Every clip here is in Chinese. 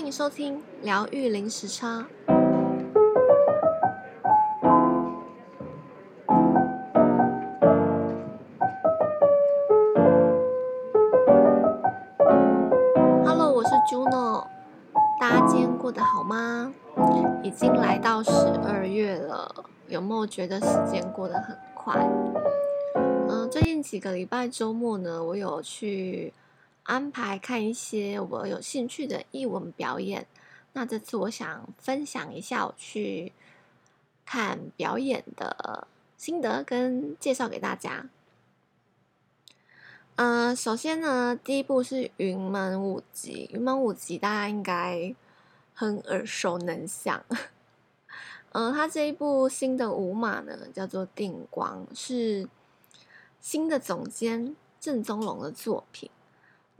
欢迎收听疗愈零时差。Hello，我是 Juno，大家今天过得好吗？已经来到十二月了，有没有觉得时间过得很快？嗯，最近几个礼拜周末呢，我有去。安排看一些我有兴趣的译文表演。那这次我想分享一下我去看表演的心得跟介绍给大家。呃，首先呢，第一部是云门舞集。云门舞集大家应该很耳熟能详。呃，他这一部新的舞码呢，叫做《定光》，是新的总监郑宗龙的作品。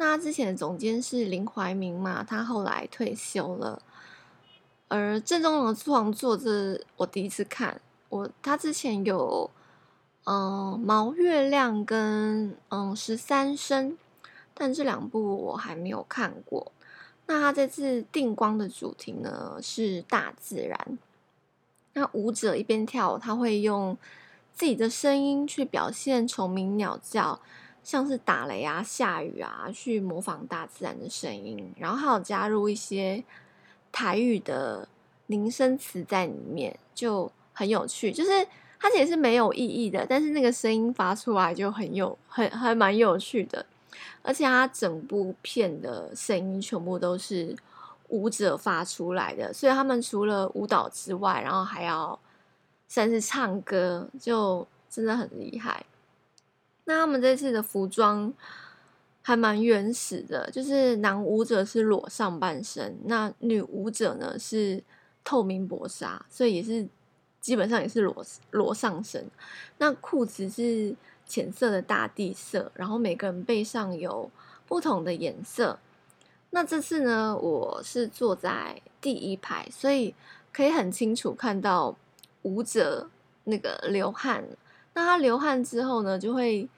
那之前的总监是林怀民嘛，他后来退休了。而郑宗龙的创作，这我第一次看。我他之前有嗯《毛月亮》跟嗯《十三声》，但这两部我还没有看过。那他这次定光的主题呢是大自然。那舞者一边跳，他会用自己的声音去表现虫鸣鸟叫。像是打雷啊、下雨啊，去模仿大自然的声音，然后还有加入一些台语的拟声词在里面，就很有趣。就是它其实是没有意义的，但是那个声音发出来就很有、很还蛮有趣的。而且它整部片的声音全部都是舞者发出来的，所以他们除了舞蹈之外，然后还要算是唱歌，就真的很厉害。那他们这次的服装还蛮原始的，就是男舞者是裸上半身，那女舞者呢是透明薄纱，所以也是基本上也是裸裸上身。那裤子是浅色的大地色，然后每个人背上有不同的颜色。那这次呢，我是坐在第一排，所以可以很清楚看到舞者那个流汗。那他流汗之后呢，就会。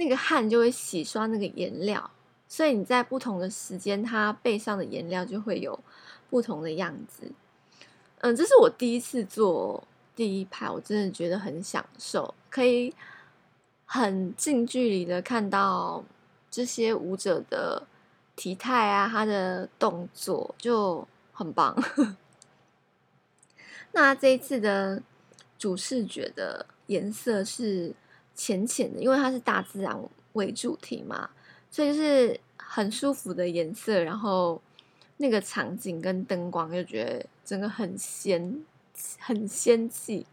那个汗就会洗刷那个颜料，所以你在不同的时间，它背上的颜料就会有不同的样子。嗯，这是我第一次做第一排，我真的觉得很享受，可以很近距离的看到这些舞者的体态啊，他的动作就很棒。那这一次的主视觉的颜色是。浅浅的，因为它是大自然为主题嘛，所以就是很舒服的颜色。然后那个场景跟灯光，就觉得整个很仙，很仙气。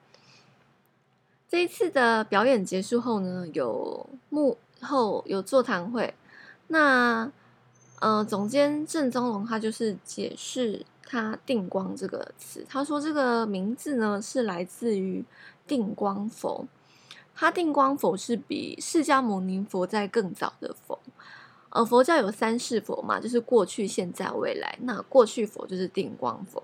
这一次的表演结束后呢，有幕后有座谈会。那呃，总监郑宗龙他就是解释他“定光”这个词，他说这个名字呢是来自于定光佛。他定光佛是比释迦牟尼佛在更早的佛，呃，佛教有三世佛嘛，就是过去、现在、未来。那过去佛就是定光佛，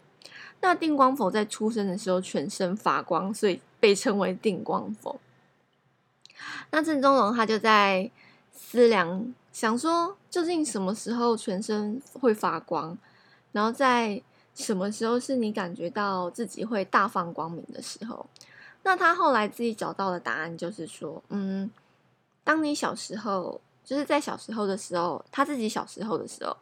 那定光佛在出生的时候全身发光，所以被称为定光佛。那郑宗龙他就在思量，想说究竟什么时候全身会发光，然后在什么时候是你感觉到自己会大放光明的时候。那他后来自己找到的答案就是说，嗯，当你小时候，就是在小时候的时候，他自己小时候的时候，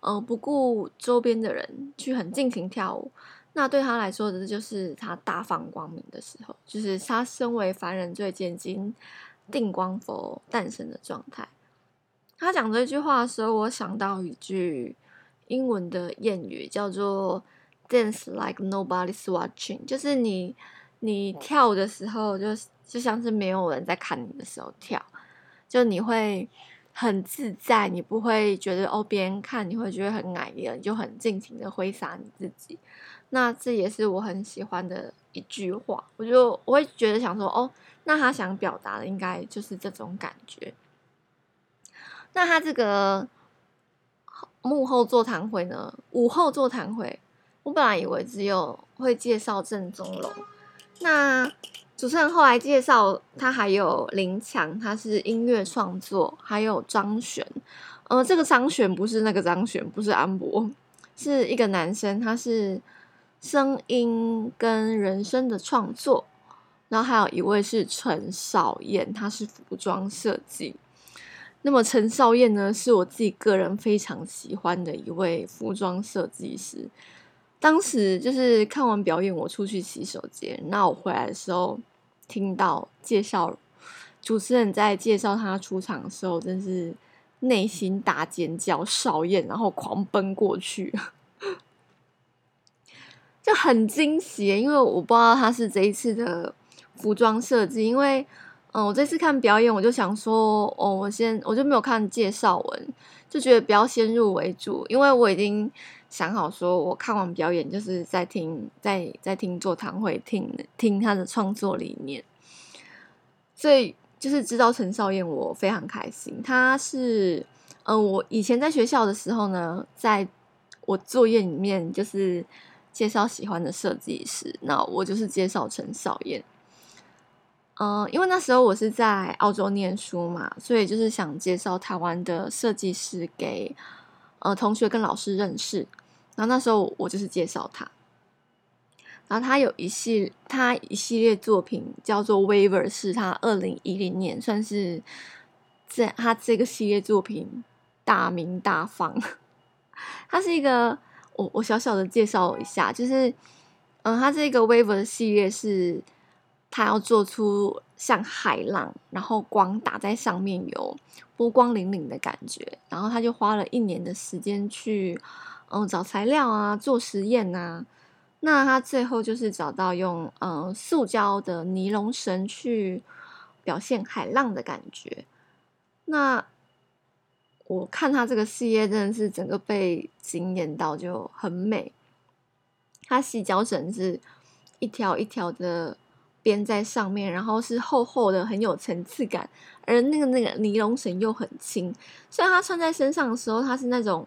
呃，不顾周边的人去很尽情跳舞，那对他来说的就是他大放光明的时候，就是他身为凡人最接近定光佛诞生的状态。他讲这句话的时候，我想到一句英文的谚语，叫做 “Dance like nobody's watching”，就是你。你跳舞的时候就，就像是没有人在看你的时候跳，就你会很自在，你不会觉得哦，别人看你会觉得很碍眼，你就很尽情的挥洒你自己。那这也是我很喜欢的一句话，我就我会觉得想说哦，那他想表达的应该就是这种感觉。那他这个幕后座谈会呢，午后座谈会，我本来以为只有会介绍郑宗龙。那主持人后来介绍，他还有林强，他是音乐创作，还有张悬，呃，这个张悬不是那个张悬，不是安博，是一个男生，他是声音跟人声的创作，然后还有一位是陈少燕，他是服装设计。那么陈少燕呢，是我自己个人非常喜欢的一位服装设计师。当时就是看完表演，我出去洗手间，那我回来的时候，听到介绍主持人在介绍他出场的时候，真是内心大尖叫，少燕，然后狂奔过去，就很惊喜，因为我不知道他是这一次的服装设计，因为。嗯，我这次看表演，我就想说，哦，我先我就没有看介绍文，就觉得不要先入为主，因为我已经想好说，我看完表演就是在听，在在听座谈会，听听他的创作理念，所以就是知道陈少燕，我非常开心。他是，嗯，我以前在学校的时候呢，在我作业里面就是介绍喜欢的设计师，那我就是介绍陈少燕。嗯，因为那时候我是在澳洲念书嘛，所以就是想介绍台湾的设计师给呃同学跟老师认识。然后那时候我就是介绍他，然后他有一系他一系列作品叫做《Waver》，是他二零一零年算是这他这个系列作品大名大放。他是一个我我小小的介绍一下，就是嗯，他这个《Waver》的系列是。他要做出像海浪，然后光打在上面有波光粼粼的感觉，然后他就花了一年的时间去，嗯，找材料啊，做实验啊。那他最后就是找到用嗯塑胶的尼龙绳去表现海浪的感觉。那我看他这个系列真的是整个被惊艳到，就很美。他细胶绳是一条一条的。编在上面，然后是厚厚的，很有层次感。而那个那个尼龙绳又很轻，所以它穿在身上的时候，它是那种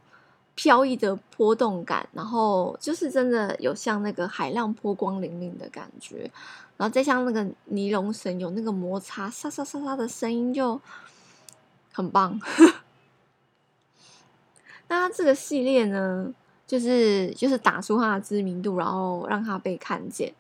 飘逸的波动感，然后就是真的有像那个海浪波光粼粼的感觉。然后再像那个尼龙绳有那个摩擦沙沙沙沙的声音，就很棒。那这个系列呢，就是就是打出它的知名度，然后让它被看见。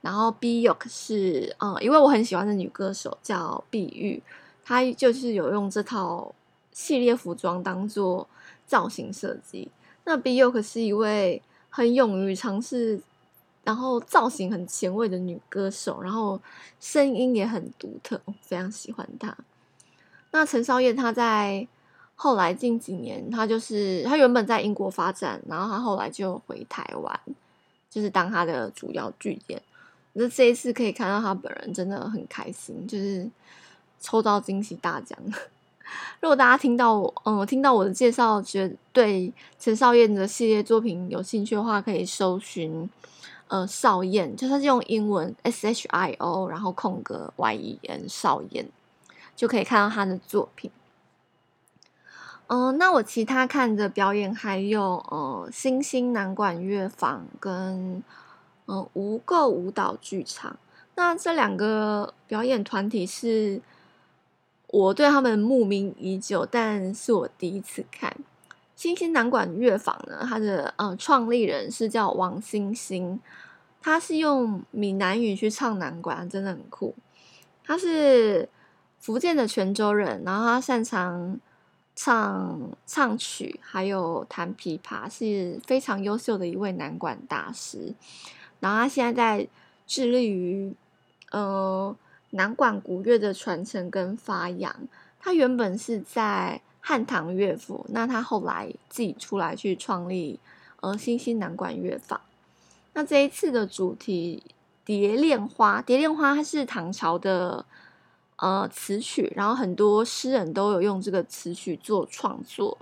然后 Bjork 是，嗯，因为我很喜欢的女歌手叫碧玉，她就是有用这套系列服装当做造型设计。那 Bjork 是一位很勇于尝试，然后造型很前卫的女歌手，然后声音也很独特，非常喜欢她。那陈少燕她在后来近几年，她就是她原本在英国发展，然后她后来就回台湾，就是当她的主要据点。那这一次可以看到她本人，真的很开心，就是抽到惊喜大奖。如果大家听到我，嗯，听到我的介绍，觉得对陈少燕的系列作品有兴趣的话，可以搜寻，呃，少燕，就是用英文 S H I O，然后空格 Y E N 少燕，就可以看到他的作品。嗯、那我其他看的表演还有，呃，星星南管乐坊跟。嗯，无垢舞蹈剧场。那这两个表演团体是我对他们慕名已久，但是我第一次看。星星南管乐坊呢，它的呃创立人是叫王星星，他是用闽南语去唱南管，真的很酷。他是福建的泉州人，然后他擅长唱唱曲，还有弹琵琶，是非常优秀的一位南管大师。然后他现在在致力于，呃，南管古乐的传承跟发扬。他原本是在汉唐乐府，那他后来自己出来去创立，呃，星星南管乐坊。那这一次的主题《蝶恋花》，《蝶恋花》它是唐朝的呃词曲，然后很多诗人都有用这个词曲做创作。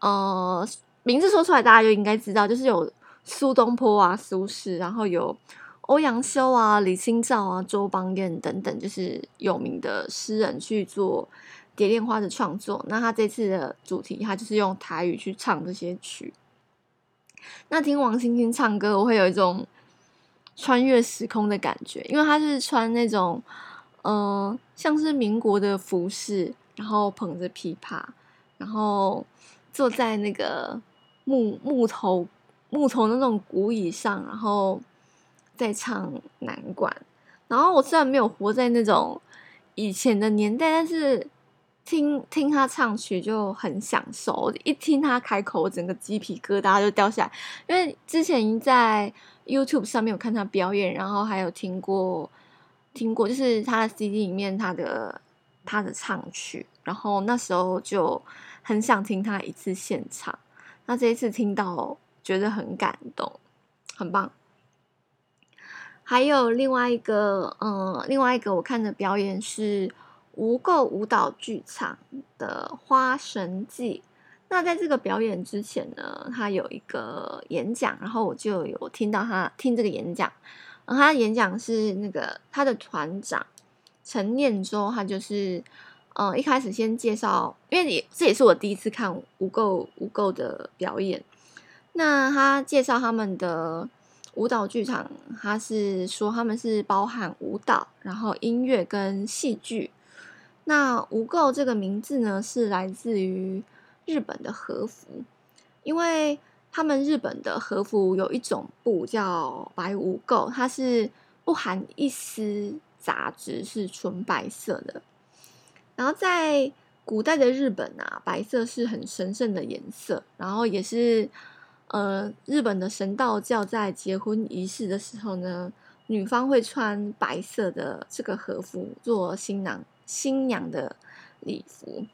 呃，名字说出来大家就应该知道，就是有。苏东坡啊，苏轼，然后有欧阳修啊、李清照啊、周邦彦等等，就是有名的诗人去做《蝶恋花》的创作。那他这次的主题，他就是用台语去唱这些曲。那听王星星唱歌，我会有一种穿越时空的感觉，因为他是穿那种，嗯、像是民国的服饰，然后捧着琵琶，然后坐在那个木木头。木头那种鼓椅上，然后在唱南管。然后我虽然没有活在那种以前的年代，但是听听他唱曲就很享受。一听他开口，我整个鸡皮疙瘩就掉下来。因为之前已经在 YouTube 上面有看他表演，然后还有听过听过，就是他的 CD 里面他的他的唱曲，然后那时候就很想听他一次现场。那这一次听到，觉得很感动，很棒。还有另外一个，嗯，另外一个我看的表演是无垢舞蹈剧场的《花神祭》。那在这个表演之前呢，他有一个演讲，然后我就有听到他听这个演讲。然后他的演讲是那个他的团长陈念舟，他就是，嗯，一开始先介绍，因为也这也是我第一次看无垢无垢的表演。那他介绍他们的。舞蹈剧场，它是说他们是包含舞蹈，然后音乐跟戏剧。那无垢这个名字呢，是来自于日本的和服，因为他们日本的和服有一种布叫白无垢，它是不含一丝杂质，是纯白色的。然后在古代的日本啊，白色是很神圣的颜色，然后也是。呃，日本的神道教在结婚仪式的时候呢，女方会穿白色的这个和服做新郎新娘的礼服。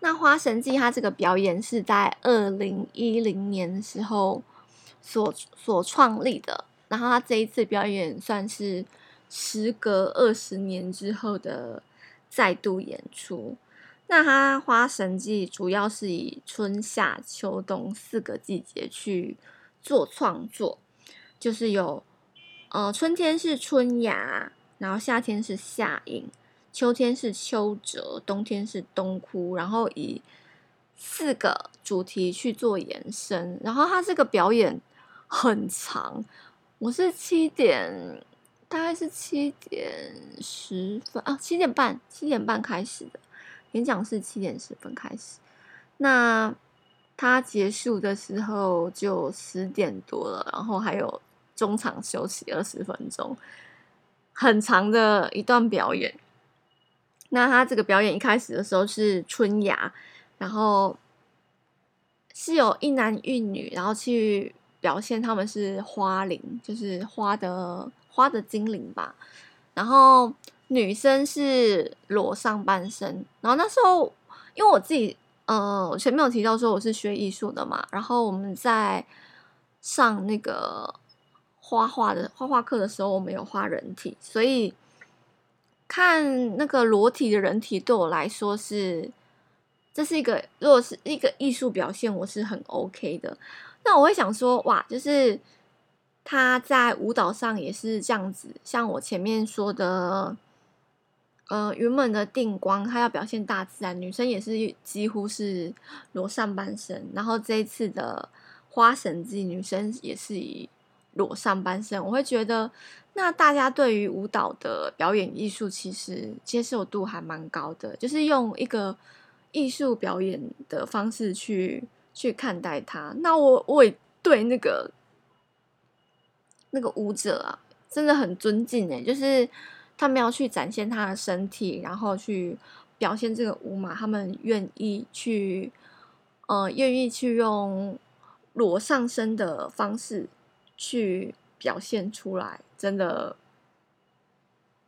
那花神祭它这个表演是在二零一零年时候所所创立的，然后它这一次表演算是时隔二十年之后的再度演出。那它花神祭主要是以春夏秋冬四个季节去做创作，就是有，呃，春天是春芽，然后夏天是夏樱，秋天是秋折，冬天是冬枯，然后以四个主题去做延伸。然后它这个表演很长，我是七点，大概是七点十分啊，七点半，七点半开始的。演讲是七点十分开始，那他结束的时候就十点多了，然后还有中场休息二十分钟，很长的一段表演。那他这个表演一开始的时候是春芽，然后是有一男一女，然后去表现他们是花灵，就是花的花的精灵吧，然后。女生是裸上半身，然后那时候因为我自己，呃，我前面有提到说我是学艺术的嘛，然后我们在上那个画画的画画课的时候，我们有画人体，所以看那个裸体的人体对我来说是，这是一个如果是一个艺术表现，我是很 OK 的。那我会想说，哇，就是他在舞蹈上也是这样子，像我前面说的。呃，原本的定光，他要表现大自然，女生也是几乎是裸上半身。然后这一次的花神祭，女生也是以裸上半身。我会觉得，那大家对于舞蹈的表演艺术，其实接受度还蛮高的，就是用一个艺术表演的方式去去看待它。那我我也对那个那个舞者啊，真的很尊敬诶，就是。他们要去展现他的身体，然后去表现这个舞嘛。他们愿意去，呃，愿意去用裸上身的方式去表现出来，真的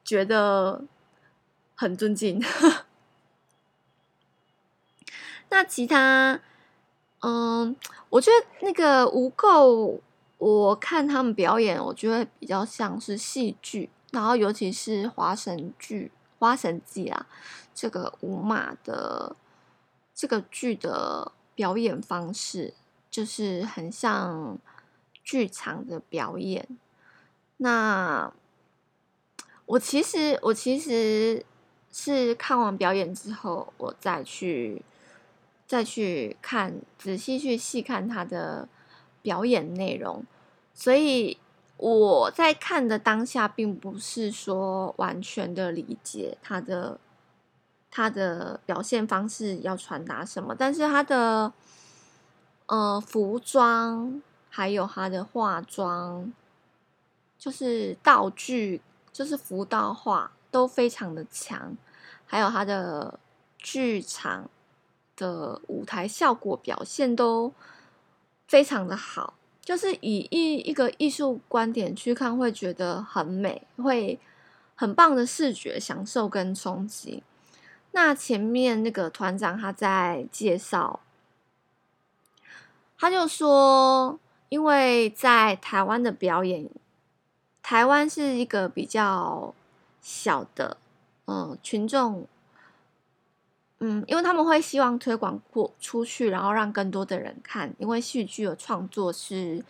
觉得很尊敬。那其他，嗯，我觉得那个无垢，我看他们表演，我觉得比较像是戏剧。然后，尤其是花神剧、花神记啊，这个舞码的这个剧的表演方式，就是很像剧场的表演。那我其实，我其实是看完表演之后，我再去再去看，仔细去细看他的表演内容，所以。我在看的当下，并不是说完全的理解他的他的表现方式要传达什么，但是他的呃服装，还有他的化妆，就是道具，就是服道化都非常的强，还有他的剧场的舞台效果表现都非常的好。就是以一一个艺术观点去看，会觉得很美，会很棒的视觉享受跟冲击。那前面那个团长他在介绍，他就说，因为在台湾的表演，台湾是一个比较小的，嗯，群众。嗯，因为他们会希望推广过出去，然后让更多的人看。因为戏剧的创作是，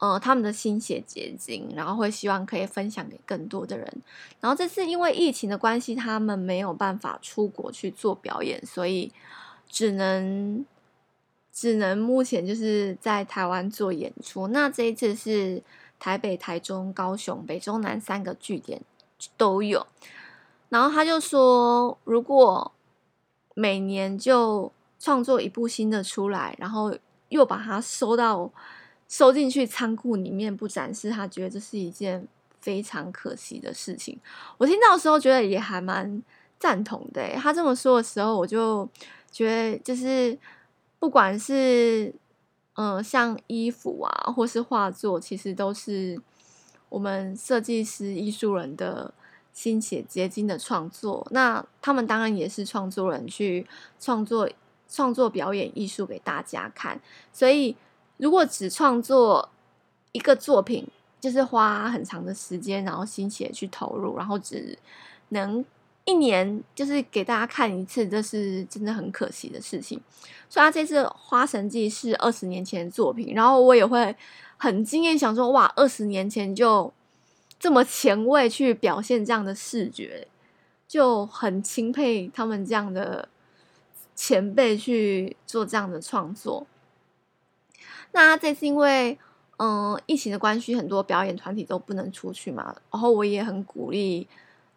呃，他们的心血结晶，然后会希望可以分享给更多的人。然后这次因为疫情的关系，他们没有办法出国去做表演，所以只能只能目前就是在台湾做演出。那这一次是台北、台中、高雄、北中南三个据点都有。然后他就说，如果每年就创作一部新的出来，然后又把它收到收进去仓库里面不展示，他觉得这是一件非常可惜的事情。我听到的时候觉得也还蛮赞同的。他这么说的时候，我就觉得就是不管是嗯、呃、像衣服啊，或是画作，其实都是我们设计师、艺术人的。心血结晶的创作，那他们当然也是创作人，去创作创作表演艺术给大家看。所以，如果只创作一个作品，就是花很长的时间，然后心血去投入，然后只能一年就是给大家看一次，这是真的很可惜的事情。所以，他这次《花神记》是二十年前的作品，然后我也会很惊艳，想说哇，二十年前就。这么前卫去表现这样的视觉，就很钦佩他们这样的前辈去做这样的创作。那这次因为嗯疫情的关系，很多表演团体都不能出去嘛，然后我也很鼓励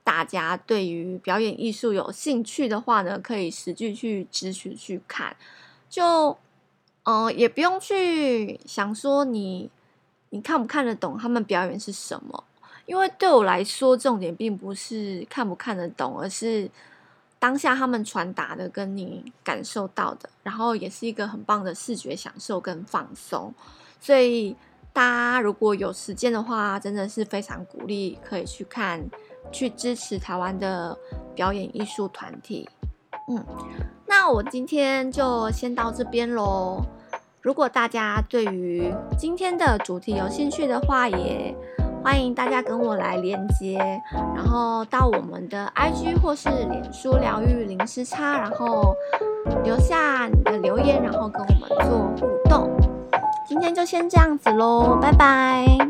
大家，对于表演艺术有兴趣的话呢，可以实际去支持去看。就嗯也不用去想说你你看不看得懂他们表演是什么。因为对我来说，重点并不是看不看得懂，而是当下他们传达的跟你感受到的，然后也是一个很棒的视觉享受跟放松。所以大家如果有时间的话，真的是非常鼓励可以去看，去支持台湾的表演艺术团体。嗯，那我今天就先到这边喽。如果大家对于今天的主题有兴趣的话，也欢迎大家跟我来连接，然后到我们的 IG 或是脸书疗愈零时差，然后留下你的留言，然后跟我们做互动。今天就先这样子喽，拜拜。